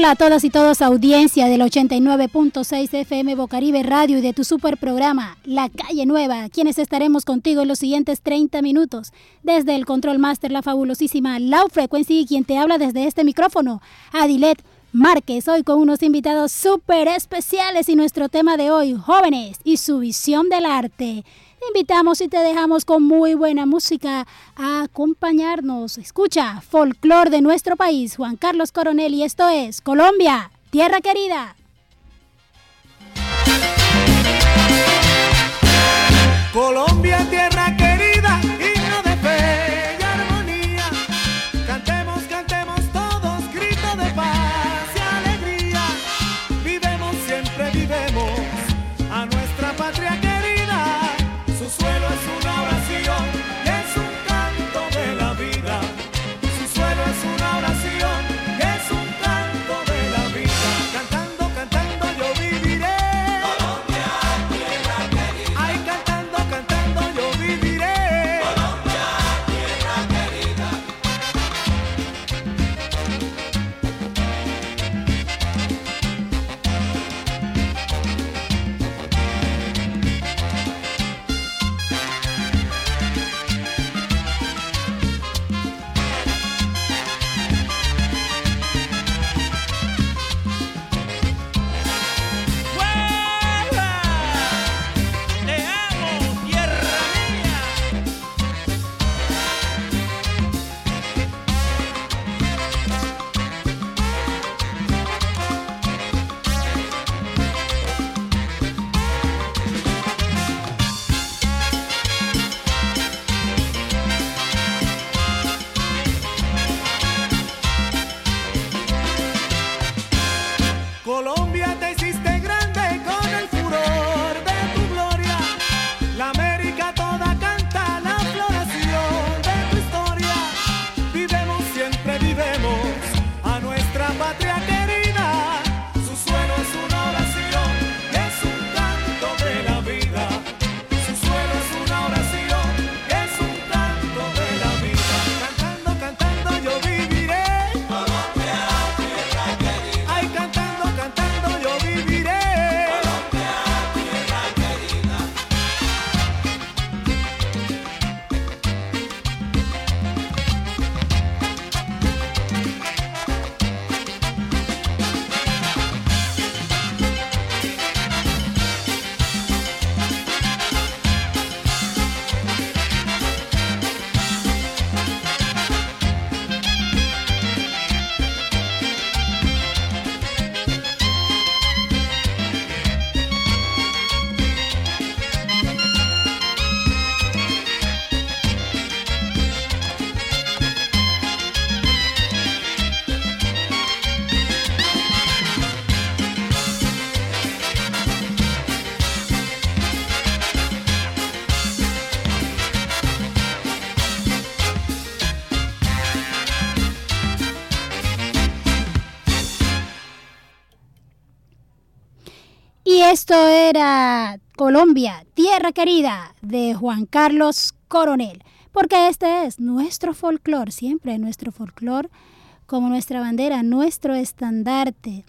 Hola a todas y todos, audiencia del 89.6 FM Bocaribe Radio y de tu super programa La Calle Nueva, quienes estaremos contigo en los siguientes 30 minutos. Desde el Control Master, la fabulosísima Lau Frequency, quien te habla desde este micrófono, Adilet Márquez, hoy con unos invitados súper especiales y nuestro tema de hoy, jóvenes y su visión del arte. Te invitamos y te dejamos con muy buena música a acompañarnos. Escucha, folclor de nuestro país, Juan Carlos Coronel, y esto es Colombia, tierra querida. Colombia, tierra Esto era Colombia, tierra querida, de Juan Carlos Coronel, porque este es nuestro folclor, siempre nuestro folclor, como nuestra bandera, nuestro estandarte.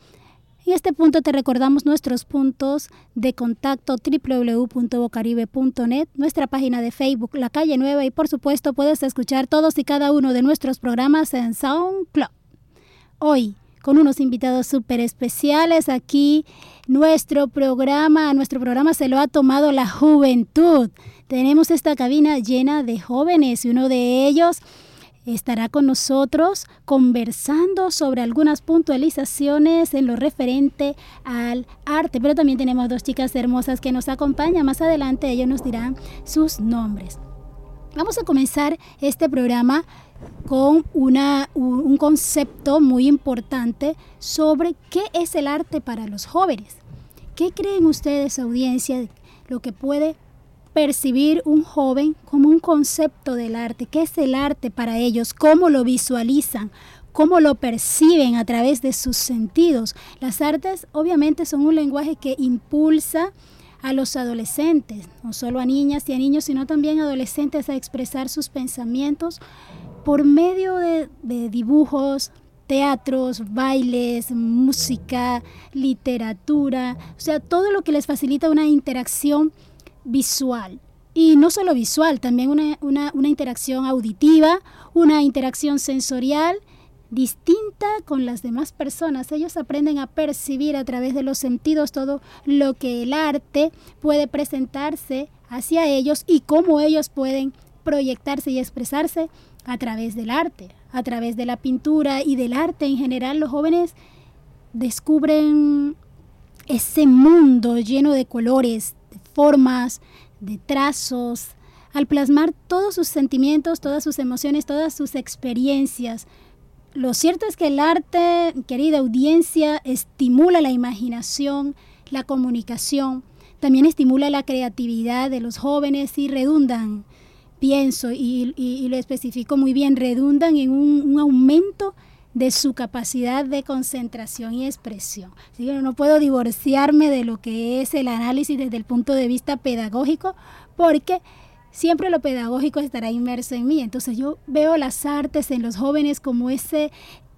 En este punto te recordamos nuestros puntos de contacto www.bocaribe.net, nuestra página de Facebook La Calle Nueva y por supuesto puedes escuchar todos y cada uno de nuestros programas en SoundCloud. Hoy con unos invitados súper especiales aquí. Nuestro programa, nuestro programa se lo ha tomado la juventud. Tenemos esta cabina llena de jóvenes y uno de ellos estará con nosotros conversando sobre algunas puntualizaciones en lo referente al arte. Pero también tenemos dos chicas hermosas que nos acompañan. Más adelante ellos nos dirán sus nombres. Vamos a comenzar este programa con una, un concepto muy importante sobre qué es el arte para los jóvenes. ¿Qué creen ustedes, audiencia, lo que puede percibir un joven como un concepto del arte? ¿Qué es el arte para ellos? ¿Cómo lo visualizan? ¿Cómo lo perciben a través de sus sentidos? Las artes obviamente son un lenguaje que impulsa a los adolescentes, no solo a niñas y a niños, sino también adolescentes a expresar sus pensamientos por medio de, dibujos, teatros, bailes, música, literatura, o sea, todo lo que les facilita una interacción visual. Y no solo visual, también una, una interacción auditiva, una interacción sensorial distinta con las demás personas. Ellos aprenden a percibir a través de los sentidos todo lo que el arte puede presentarse hacia ellos y cómo ellos pueden proyectarse y expresarse a través del arte, a través de la pintura y del arte en general. Los jóvenes descubren ese mundo lleno de colores, de formas, de trazos, al plasmar todos sus sentimientos, todas sus emociones, todas sus experiencias. Lo cierto es que el arte, querida audiencia, estimula la imaginación, la comunicación, también estimula la creatividad de los jóvenes y redundan, pienso y, lo especifico muy bien, redundan en un, aumento de su capacidad de concentración y expresión. Así que no puedo divorciarme de lo que es el análisis desde el punto de vista pedagógico, porque siempre lo pedagógico estará inmerso en mí. Entonces yo veo las artes en los jóvenes como ese,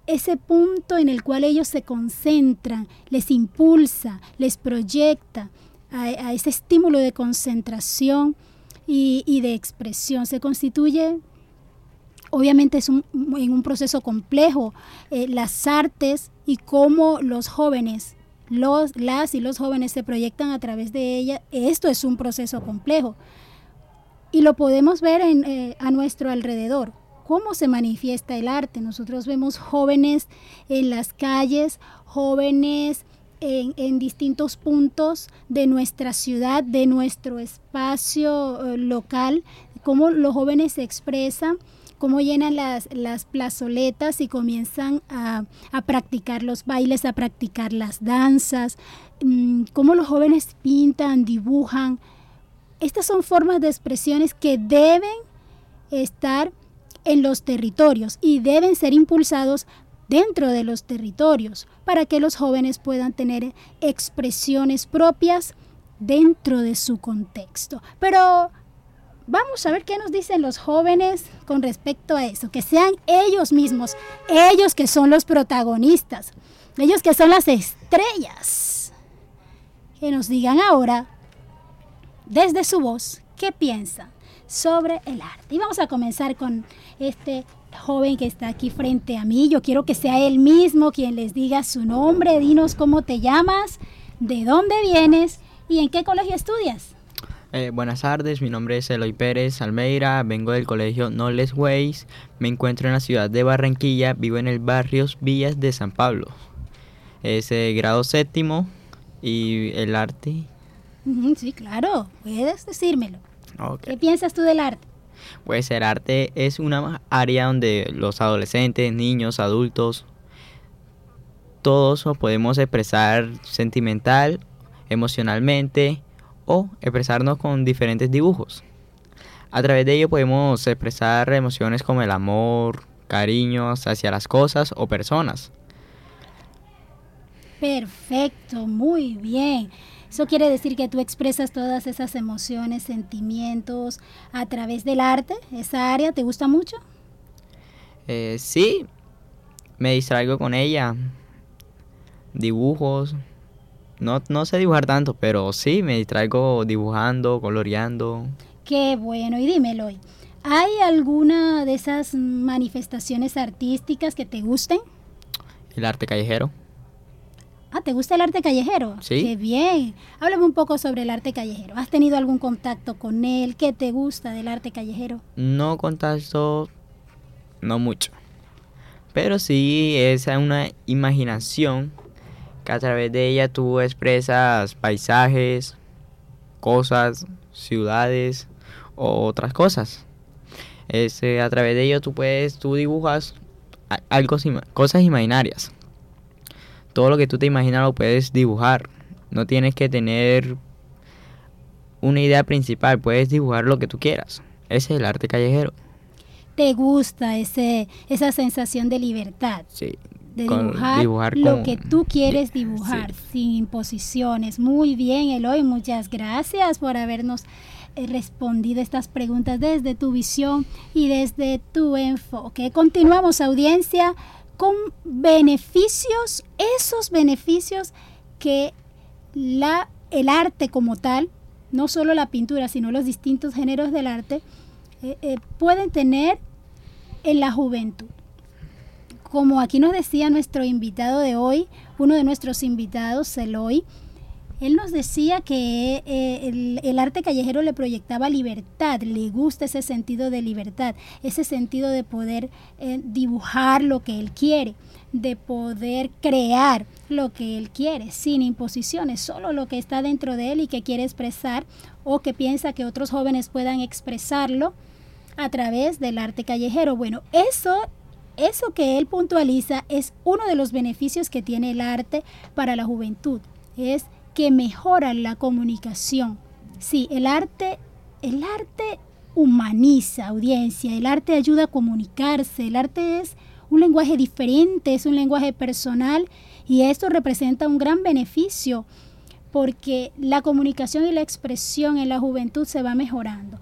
ese punto en el cual ellos se concentran, les impulsa, les proyecta a, ese estímulo de concentración y, de expresión. Se constituye obviamente es un, en un proceso complejo, eh, las artes y cómo los jóvenes, los, las y los jóvenes se proyectan a través de ella, esto es un proceso complejo. Y lo podemos ver en, eh, a nuestro alrededor. ¿Cómo se manifiesta el arte? Nosotros vemos jóvenes en las calles, jóvenes en, distintos puntos de nuestra ciudad, de nuestro espacio eh, local, cómo los jóvenes se expresan, cómo llenan las, las plazoletas y comienzan a, practicar los bailes, a practicar las danzas, mm, cómo los jóvenes pintan, dibujan, estas son formas de expresiones que deben estar en los territorios y deben ser impulsados dentro de los territorios para que los jóvenes puedan tener expresiones propias dentro de su contexto. Pero vamos a ver qué nos dicen los jóvenes con respecto a eso, que sean ellos mismos, ellos que son los protagonistas, ellos que son las estrellas, que nos digan ahora desde su voz qué piensan sobre el arte. Y vamos a comenzar con este joven que está aquí frente a mí. Yo quiero que sea él mismo quien les diga su nombre. Dinos cómo te llamas, de dónde vienes y en qué colegio estudias. Eh, buenas tardes, mi nombre es Eloy Pérez Almeida, vengo del colegio Knowledge Ways, me encuentro en la ciudad de Barranquilla, vivo en el barrio Villas de San Pablo. Es grado séptimo y el arte Sí, claro, puedes decírmelo. ¿Qué piensas tú del arte? Pues el arte es una área donde los adolescentes, niños, adultos, todos nos podemos expresar sentimental, emocionalmente o expresarnos con diferentes dibujos. A través de ello podemos expresar emociones como el amor, cariños hacia las cosas o personas. Perfecto, muy bien. Eso quiere decir que tú expresas todas esas emociones, sentimientos a través del arte. ¿Esa área te gusta mucho? Eh, sí, me distraigo con ella. Dibujos. No, no sé dibujar tanto, pero sí, me distraigo dibujando, coloreando. Qué bueno, y dímelo. ¿Hay alguna de esas manifestaciones artísticas que te gusten? El arte callejero. Ah, ¿te gusta el arte callejero? Sí. Qué bien. Háblame un poco sobre el arte callejero. ¿Has tenido algún contacto con él? ¿Qué te gusta del arte callejero? No contacto, no mucho. Pero sí es una imaginación que a través de ella tú expresas paisajes, cosas, ciudades o otras cosas. Ese, a través de ello tú puedes, tú dibujas algo, cosas imaginarias todo lo que tú te imaginas lo puedes dibujar. No tienes que tener una idea principal, puedes dibujar lo que tú quieras. Ese es el arte callejero. ¿Te gusta ese, esa sensación de libertad? Sí. De dibujar, lo que tú quieres dibujar, sin imposiciones. Muy bien, Eloy, muchas gracias por habernos eh, respondido estas preguntas desde tu visión y desde tu enfoque. Continuamos, audiencia con beneficios, esos beneficios que la, el arte como tal, no solo la pintura, sino los distintos géneros del arte, eh, eh, pueden tener en la juventud. Como aquí nos decía nuestro invitado de hoy, uno de nuestros invitados, Eloy, él nos decía que eh, el, arte callejero le proyectaba libertad, le gusta ese sentido de libertad, ese sentido de poder eh, dibujar lo que él quiere, de poder crear lo que él quiere, sin imposiciones, solo lo que está dentro de él y que quiere expresar o que piensa que otros jóvenes puedan expresarlo a través del arte callejero. Bueno, eso eso que él puntualiza es uno de los beneficios que tiene el arte para la juventud. Es que mejoran la comunicación. Sí, el arte, el arte humaniza audiencia, el arte ayuda a comunicarse, el arte es un lenguaje diferente, es un lenguaje personal y esto representa un gran beneficio porque la comunicación y la expresión en la juventud se va mejorando.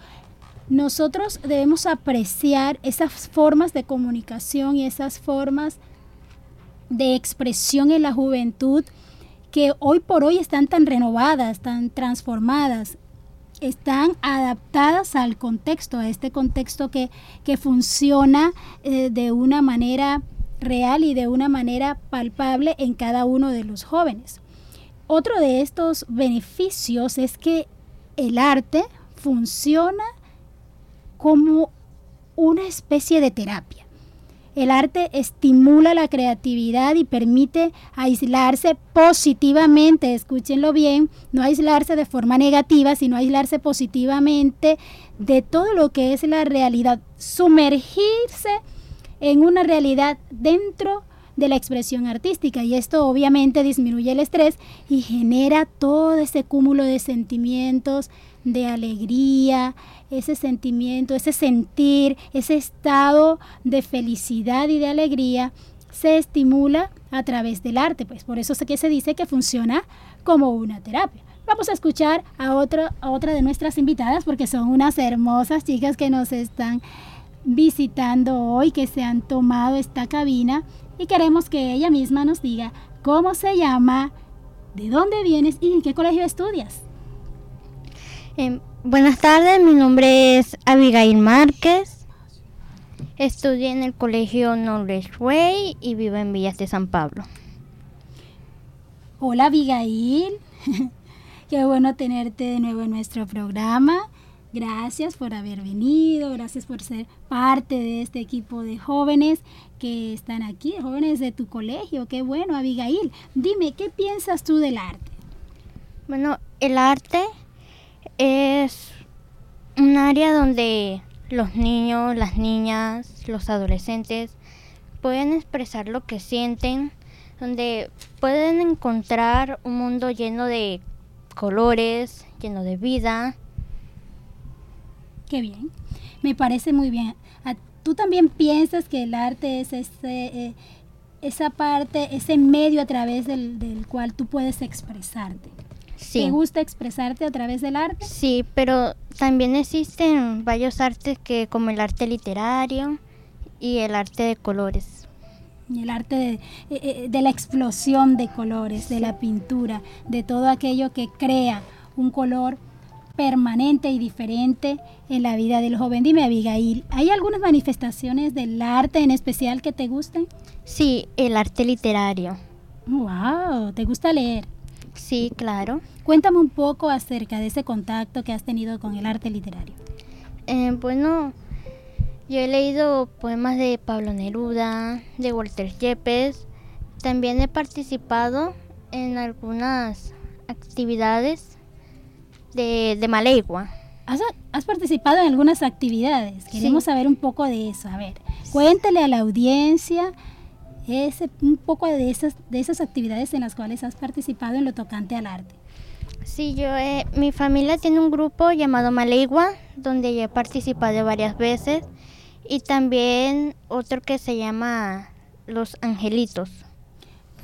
Nosotros debemos apreciar esas formas de comunicación y esas formas de expresión en la juventud que hoy por hoy están tan renovadas, tan transformadas, están adaptadas al contexto, a este contexto que, funciona eh, de una manera real y de una manera palpable en cada uno de los jóvenes. Otro de estos beneficios es que el arte funciona como una especie de terapia. El arte estimula la creatividad y permite aislarse positivamente, escúchenlo bien, no aislarse de forma negativa, sino aislarse positivamente de todo lo que es la realidad, sumergirse en una realidad dentro de la expresión artística y esto obviamente disminuye el estrés y genera todo ese cúmulo de sentimientos, de alegría, ese sentimiento, ese sentir, ese estado de felicidad y de alegría se estimula a través del arte, pues por eso es que se dice que funciona como una terapia. Vamos a escuchar a otra, a otra de nuestras invitadas porque son unas hermosas chicas que nos están visitando hoy, que se han tomado esta cabina y queremos que ella misma nos diga cómo se llama, de dónde vienes y en qué colegio estudias. Em, buenas tardes, mi nombre es Abigail Márquez. Estudié en el colegio Knowledge Way y vivo en Villas de San Pablo. Hola Abigail, qué bueno tenerte de nuevo en nuestro programa. Gracias por haber venido, gracias por ser parte de este equipo de jóvenes que están aquí, jóvenes de tu colegio. Qué bueno, Abigail. Dime, ¿qué piensas tú del arte? Bueno, el arte es un área donde los niños, las niñas, los adolescentes pueden expresar lo que sienten, donde pueden encontrar un mundo lleno de colores, lleno de vida. Qué bien, me parece muy bien. ¿Tú también piensas que el arte es eh, esa parte, ese medio a través del, del cual tú puedes expresarte? ¿Te gusta expresarte a través del arte? Sí, pero también existen varios artes que como el arte literario y el arte de colores. Y el arte de, eh, eh, la explosión de colores, de la pintura, de todo aquello que crea un color permanente y diferente en la vida del joven. Dime, Abigail, ¿hay algunas manifestaciones del arte en especial que te gusten? Sí, el arte literario. ¡Wow! ¿Te gusta leer? Sí, claro. Cuéntame un poco acerca de ese contacto que has tenido con el arte literario. Eh, bueno, yo he leído poemas de Pablo Neruda, de Walter Yepes. También he participado en algunas actividades de, de Malegua. ¿Has, participado en algunas actividades? Queremos saber un poco de eso. A ver, cuéntale a la audiencia ese, un poco de esas, de esas actividades en las cuales has participado en lo tocante al arte. Sí, yo, eh, mi familia tiene un grupo llamado Malegua, donde yo he participado varias veces, y también otro que se llama Los Angelitos.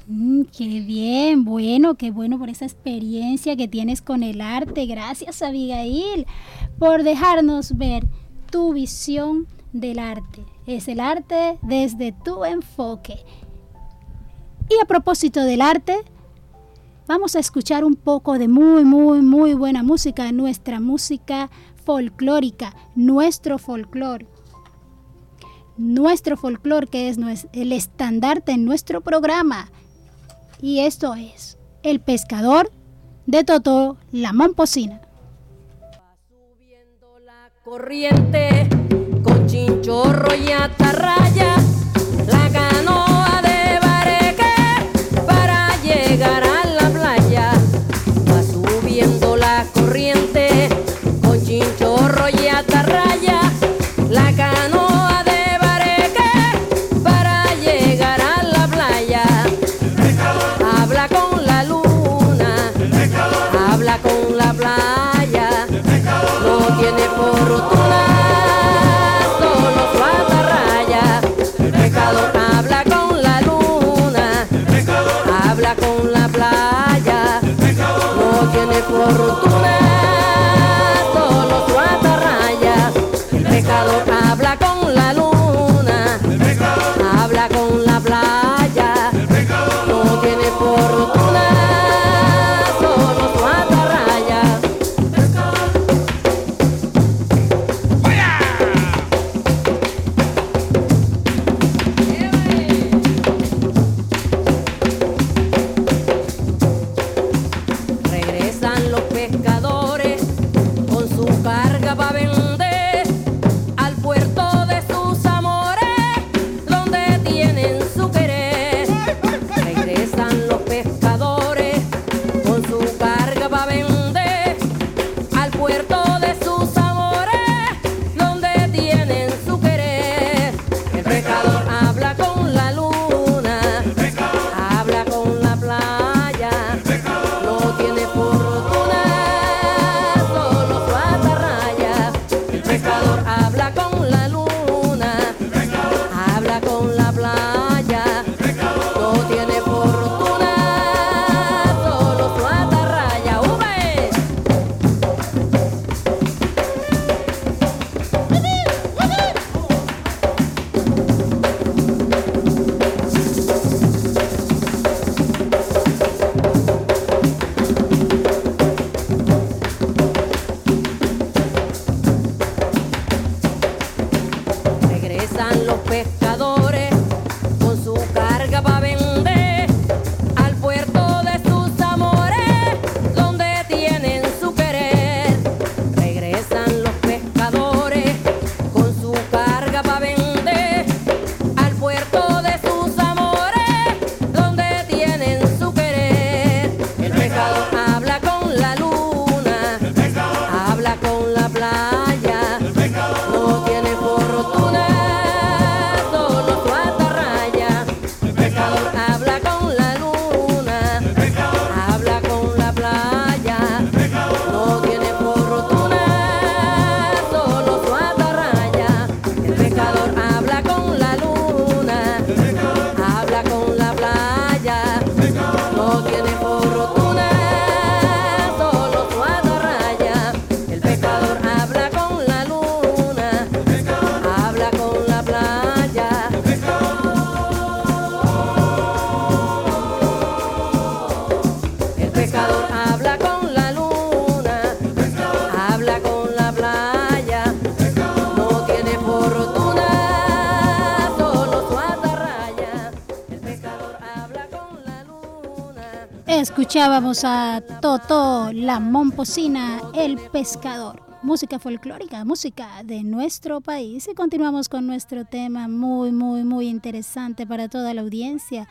Mm, qué bien, bueno, qué bueno por esa experiencia que tienes con el arte. Gracias, Abigail, por dejarnos ver tu visión del arte es el arte desde tu enfoque. Y a propósito del arte, vamos a escuchar un poco de muy, muy, muy buena música, nuestra música folclórica, nuestro folclore. Nuestro folclore que es el estandarte en nuestro programa. Y esto es El pescador de Toto La Momposina. subiendo la corriente chinchorro y atarraya, Escuchábamos a Toto La Momposina, el pescador. Música folclórica, música de nuestro país. Y continuamos con nuestro tema muy, muy, muy interesante para toda la audiencia.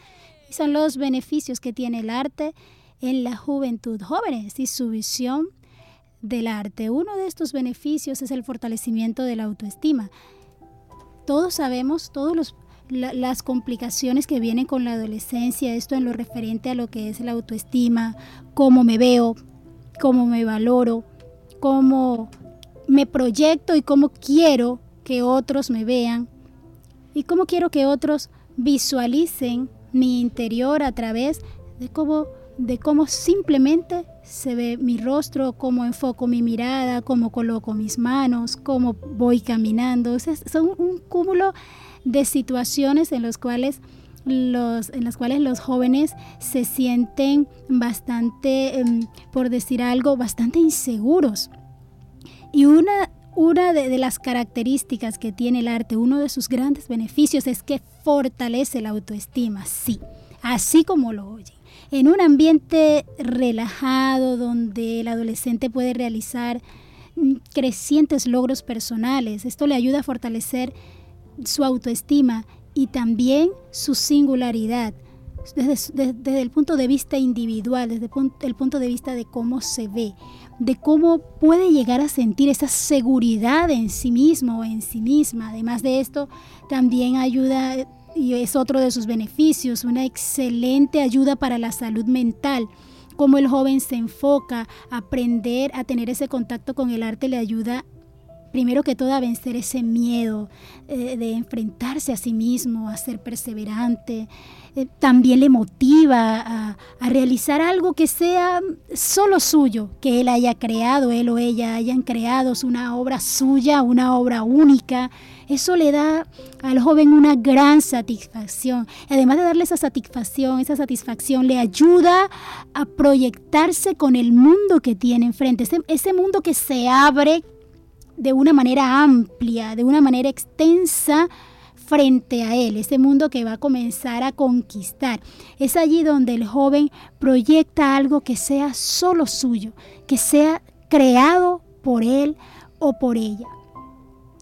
Son los beneficios que tiene el arte en la juventud jóvenes y su visión del arte. Uno de estos beneficios es el fortalecimiento de la autoestima. Todos sabemos, todos los la- las complicaciones que vienen con la adolescencia, esto en lo referente a lo que es la autoestima, cómo me veo, cómo me valoro, cómo me proyecto y cómo quiero que otros me vean y cómo quiero que otros visualicen mi interior a través de cómo de cómo simplemente se ve mi rostro, cómo enfoco mi mirada, cómo coloco mis manos, cómo voy caminando. O sea, son un cúmulo de situaciones en cuales los, en las cuales los jóvenes se sienten bastante, em, por decir algo, bastante inseguros. Y una, una de, de las características que tiene el arte, uno de sus grandes beneficios es que fortalece la autoestima, sí, así como lo oyen. En un ambiente relajado donde el adolescente puede realizar mm, crecientes logros personales, esto le ayuda a fortalecer su autoestima y también su singularidad desde, desde- el punto de vista individual, desde el punto de vista de cómo se ve, de cómo puede llegar a sentir esa seguridad en sí mismo o en sí misma. Además de esto, también ayuda, y es otro de sus beneficios, una excelente ayuda para la salud mental. Cómo el joven se enfoca, aprender a tener ese contacto con el arte le ayuda primero que todo vencer ese miedo eh, de enfrentarse a sí mismo, a ser perseverante. Eh, también le motiva a, a realizar algo que sea solo suyo, que él haya creado, él o ella hayan creado una obra suya, una obra única. Eso le da al joven una gran satisfacción. Además de darle esa satisfacción, esa satisfacción le ayuda a proyectarse con el mundo que tiene enfrente, ese, ese mundo que se abre de una manera amplia, de una manera extensa frente a él, ese mundo que va a comenzar a conquistar. Es allí donde el joven proyecta algo que sea solo suyo, que sea creado por él o por ella.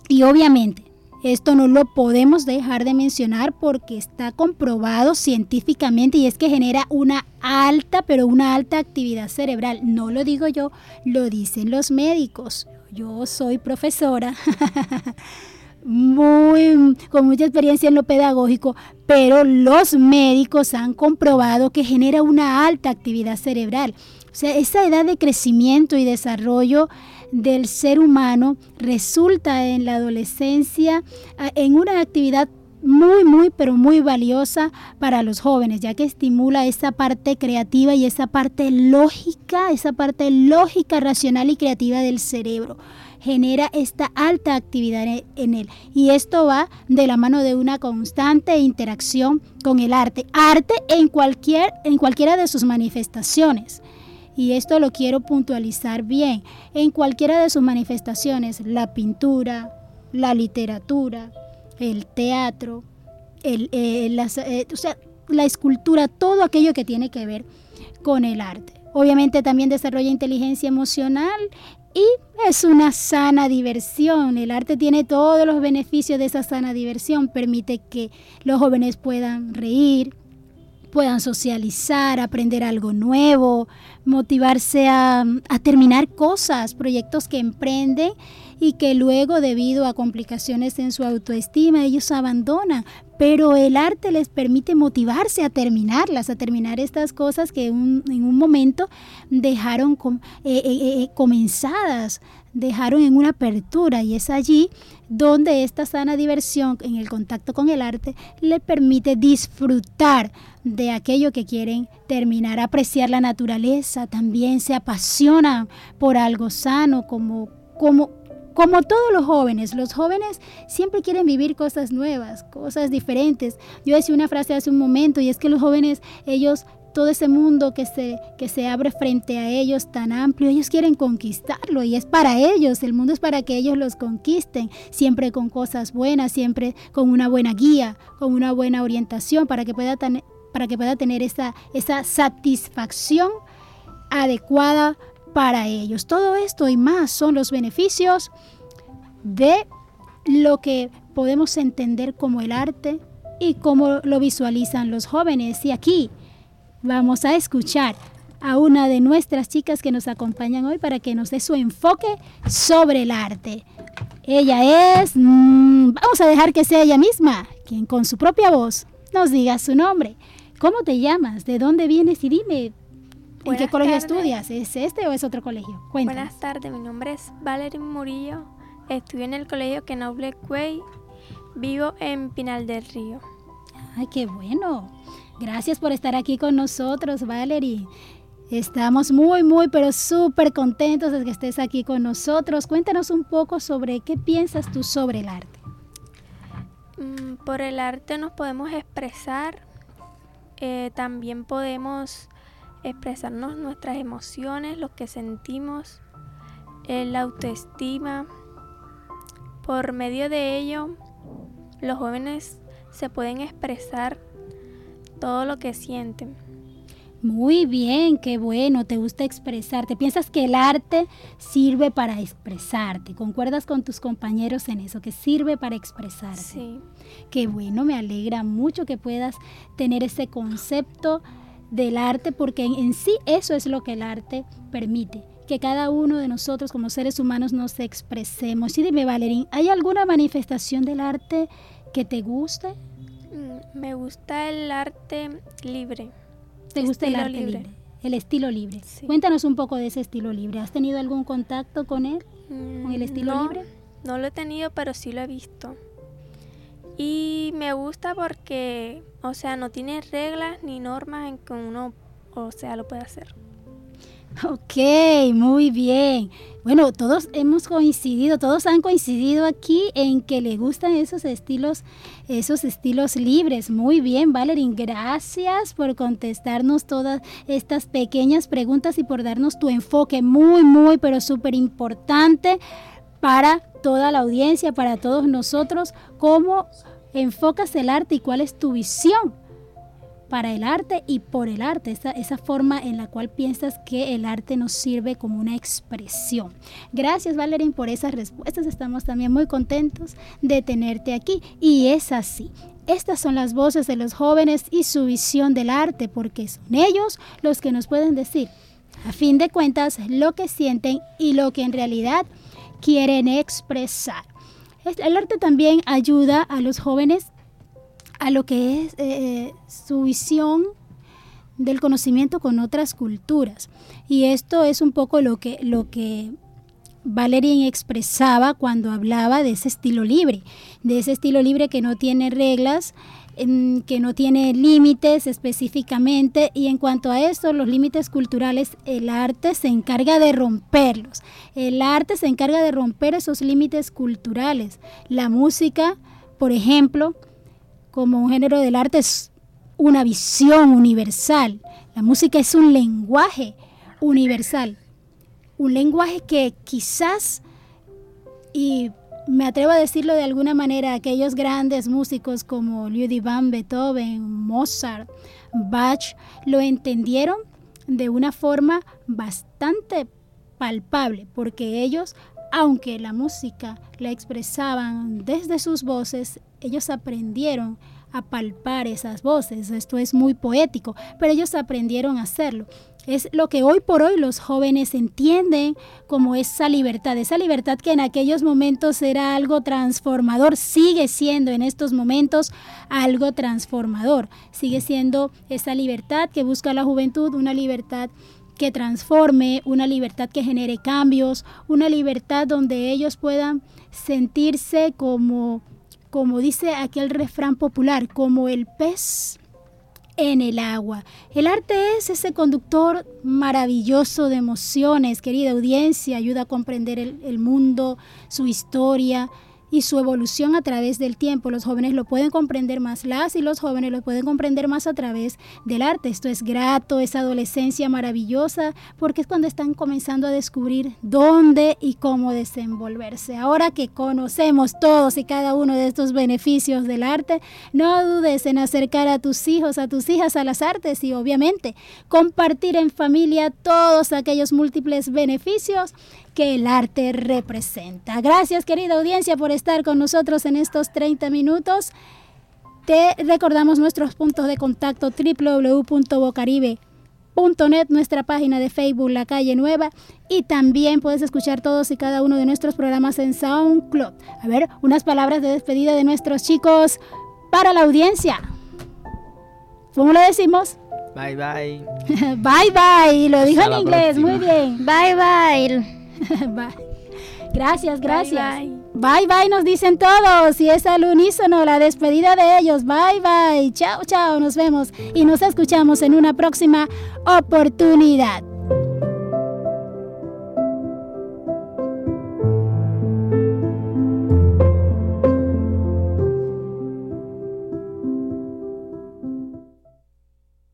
Y obviamente, esto no lo podemos dejar de mencionar porque está comprobado científicamente y es que genera una alta, pero una alta actividad cerebral. No lo digo yo, lo dicen los médicos. Yo soy profesora, muy, con mucha experiencia en lo pedagógico, pero los médicos han comprobado que genera una alta actividad cerebral. O sea, esa edad de crecimiento y desarrollo del ser humano resulta en la adolescencia en una actividad muy, muy, pero muy valiosa para los jóvenes, ya que estimula esa parte creativa y esa parte lógica, esa parte lógica, racional y creativa del cerebro. Genera esta alta actividad en- en él. Y esto va de la mano de una constante interacción con el arte. Arte en, cualquier, en cualquiera de sus manifestaciones. Y esto lo quiero puntualizar bien. En cualquiera de sus manifestaciones, la pintura, la literatura, el teatro, el, eh, eh, o sea, la escultura, todo aquello que tiene que ver con el arte. Obviamente también desarrolla inteligencia emocional y es una sana diversión. El arte tiene todos los beneficios de esa sana diversión. Permite que los jóvenes puedan reír, puedan socializar, aprender algo nuevo, motivarse a, a terminar cosas, proyectos que emprenden y que luego debido a complicaciones en su autoestima ellos abandonan. Pero el arte les permite motivarse a terminarlas, a terminar estas cosas que en un momento dejaron eh, eh, eh, comenzadas, dejaron en una apertura y es allí donde esta sana diversión en el contacto con el arte le permite disfrutar de aquello que quieren terminar, apreciar la naturaleza, también se apasionan por algo sano, como, como, como todos los jóvenes. Los jóvenes siempre quieren vivir cosas nuevas, cosas diferentes. Yo decía una frase hace un momento y es que los jóvenes, ellos todo ese mundo que se, que se abre frente a ellos tan amplio, ellos quieren conquistarlo y es para ellos, el mundo es para que ellos los conquisten, siempre con cosas buenas, siempre con una buena guía, con una buena orientación para que pueda, para que pueda tener esa, esa satisfacción adecuada para ellos. Todo esto y más son los beneficios de lo que podemos entender como el arte y cómo lo visualizan los jóvenes. Y aquí vamos a escuchar a una de nuestras chicas que nos acompañan hoy para que nos dé su enfoque sobre el arte. Ella es, mm, vamos a dejar que sea ella misma, quien con su propia voz nos diga su nombre. ¿Cómo te llamas? ¿De dónde vienes? Y dime, ¿en qué colegio tardes. estudias? ¿Es este o es otro colegio? Cuéntanos. Buenas tardes, mi nombre es Valerie Murillo. Estudio en el colegio Quenoble Way. Vivo en Pinal del Río. Ay, qué bueno. Gracias por estar aquí con nosotros, Valerie. Estamos muy, muy, pero súper contentos de que estés aquí con nosotros. Cuéntanos un poco sobre qué piensas tú sobre el arte. Mm, Por el arte nos podemos expresar, eh, también podemos expresarnos nuestras emociones, lo que sentimos, la autoestima. Por medio de ello, los jóvenes se pueden expresar todo lo que sienten. Muy bien, qué bueno, te gusta expresarte. ¿Piensas que el arte sirve para expresarte? ¿Concuerdas con tus compañeros en eso? Que sirve para expresarte. Sí. Qué bueno, me alegra mucho que puedas tener ese concepto del arte, porque en, en sí eso es lo que el arte permite, que cada uno de nosotros como seres humanos nos expresemos. Y dime, Valerín, ¿hay alguna manifestación del arte que te guste? Mm, Me gusta el arte libre. ¿Te gusta el arte libre. libre? El estilo libre. Sí. Cuéntanos un poco de ese estilo libre. ¿Has tenido algún contacto con él? ¿Con el Mm, estilo no, libre? No lo he tenido, pero sí lo he visto. Y me gusta porque, o sea, no tiene reglas ni normas en que uno, o sea, lo puede hacer. Ok, muy bien. Bueno, todos hemos coincidido, todos han coincidido aquí en que le gustan esos estilos, esos estilos libres. Muy bien, Valerín, gracias por contestarnos todas estas pequeñas preguntas y por darnos tu enfoque muy, muy, pero súper importante para toda la audiencia, para todos nosotros, cómo enfocas el arte y cuál es tu visión para el arte y por el arte, esa, forma en la cual piensas que el arte nos sirve como una expresión. Gracias Valerín por esas respuestas, estamos también muy contentos de tenerte aquí y es así. Estas son las voces de los jóvenes y su visión del arte, porque son ellos los que nos pueden decir, a fin de cuentas, lo que sienten y lo que en realidad quieren expresar. Es- El arte también ayuda a los jóvenes a lo que es eh, su visión del conocimiento con otras culturas. Y esto es un poco lo que, lo que Valerian expresaba cuando hablaba de ese estilo libre, de ese estilo libre que no tiene reglas, que no tiene límites específicamente y en cuanto a eso, los límites culturales, el arte se encarga de romperlos. El arte se encarga de romper esos límites culturales. La música, por ejemplo, como un género del arte es una visión universal. La música es un lenguaje universal. Un lenguaje que quizás, y me atrevo a decirlo de alguna manera, aquellos grandes músicos como Ludwig van Beethoven, Mozart, Bach, lo entendieron de una forma bastante palpable, porque ellos, aunque la música la expresaban desde sus voces, ellos aprendieron a palpar esas voces. Esto es muy poético, pero ellos aprendieron a hacerlo. Es lo que hoy por hoy los jóvenes entienden como esa libertad, esa libertad que en aquellos momentos era algo transformador, sigue siendo en estos momentos algo transformador, sigue siendo esa libertad que busca la juventud, una libertad que transforme, una libertad que genere cambios, una libertad donde ellos puedan sentirse como, como dice aquel refrán popular, como el pez en el agua. El arte es ese conductor maravilloso de emociones, querida audiencia, ayuda a comprender el, mundo, su historia y su evolución a través del tiempo. Los jóvenes lo pueden comprender más, las y los jóvenes lo pueden comprender más a través del arte. Esto es grato, esa adolescencia maravillosa, porque es cuando están comenzando a descubrir dónde y cómo desenvolverse. Ahora que conocemos todos y cada uno de estos beneficios del arte, no dudes en acercar a tus hijos, a tus hijas a las artes y obviamente compartir en familia todos aquellos múltiples beneficios que el arte representa. Gracias querida audiencia por estar con nosotros en estos 30 minutos. Te recordamos nuestros puntos de contacto www.bocaribe.net, nuestra página de Facebook La Calle Nueva y también puedes escuchar todos y cada uno de nuestros programas en SoundCloud. A ver, unas palabras de despedida de nuestros chicos para la audiencia. ¿Cómo lo decimos? Bye bye. bye bye, lo dijo Hasta en la inglés, próxima. muy bien. Bye bye. Bye. Gracias, gracias. bye. Bye bye, nos dicen todos. Y es al unísono la despedida de ellos. Bye bye. Chao, chao. Nos vemos y nos escuchamos en una próxima oportunidad.